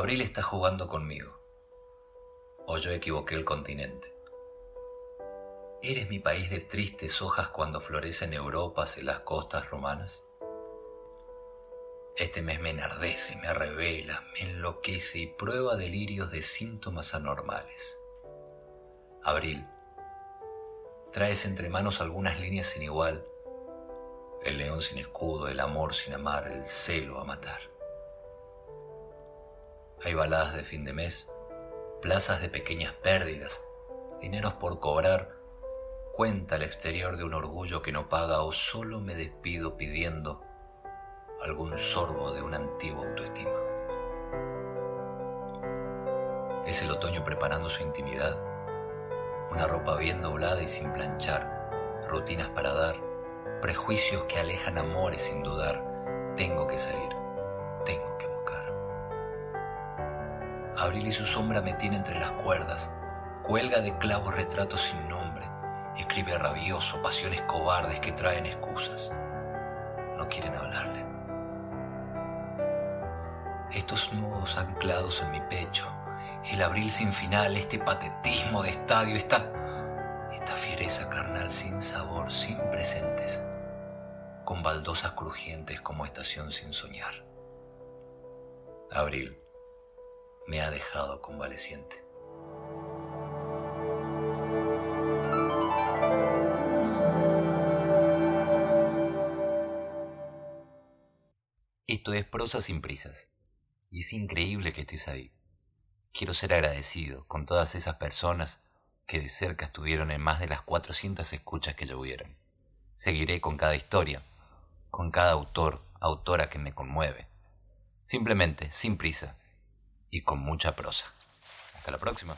Abril está jugando conmigo. O yo equivoqué el continente. ¿Eres mi país de tristes hojas cuando florecen Europas en las costas romanas? Este mes me enardece, me revela, me enloquece y prueba delirios de síntomas anormales. Abril, traes entre manos algunas líneas sin igual, el león sin escudo, el amor sin amar, el celo a matar. Hay baladas de fin de mes, plazas de pequeñas pérdidas, dineros por cobrar, cuenta el exterior de un orgullo que no paga o solo me despido pidiendo algún sorbo de una antigua autoestima. Es el otoño preparando su intimidad, una ropa bien doblada y sin planchar, rutinas para dar, prejuicios que alejan amores sin dudar. Tengo que salir, Abril y su sombra me tiene entre las cuerdas, cuelga de clavos retratos sin nombre, escribe rabioso pasiones cobardes que traen excusas. No quieren hablarle. Estos nudos anclados en mi pecho, el abril sin final, este patetismo de estadio, esta, esta fiereza carnal sin sabor, sin presentes, con baldosas crujientes como estación sin soñar. Abril me ha dejado convaleciente. Esto es prosa sin prisas, y es increíble que estés ahí. Quiero ser agradecido con todas esas personas que de cerca estuvieron en más de las 400 escuchas que llovieron. Seguiré con cada historia, con cada autor, autora que me conmueve. Simplemente, sin prisa y con mucha prosa. Hasta la próxima.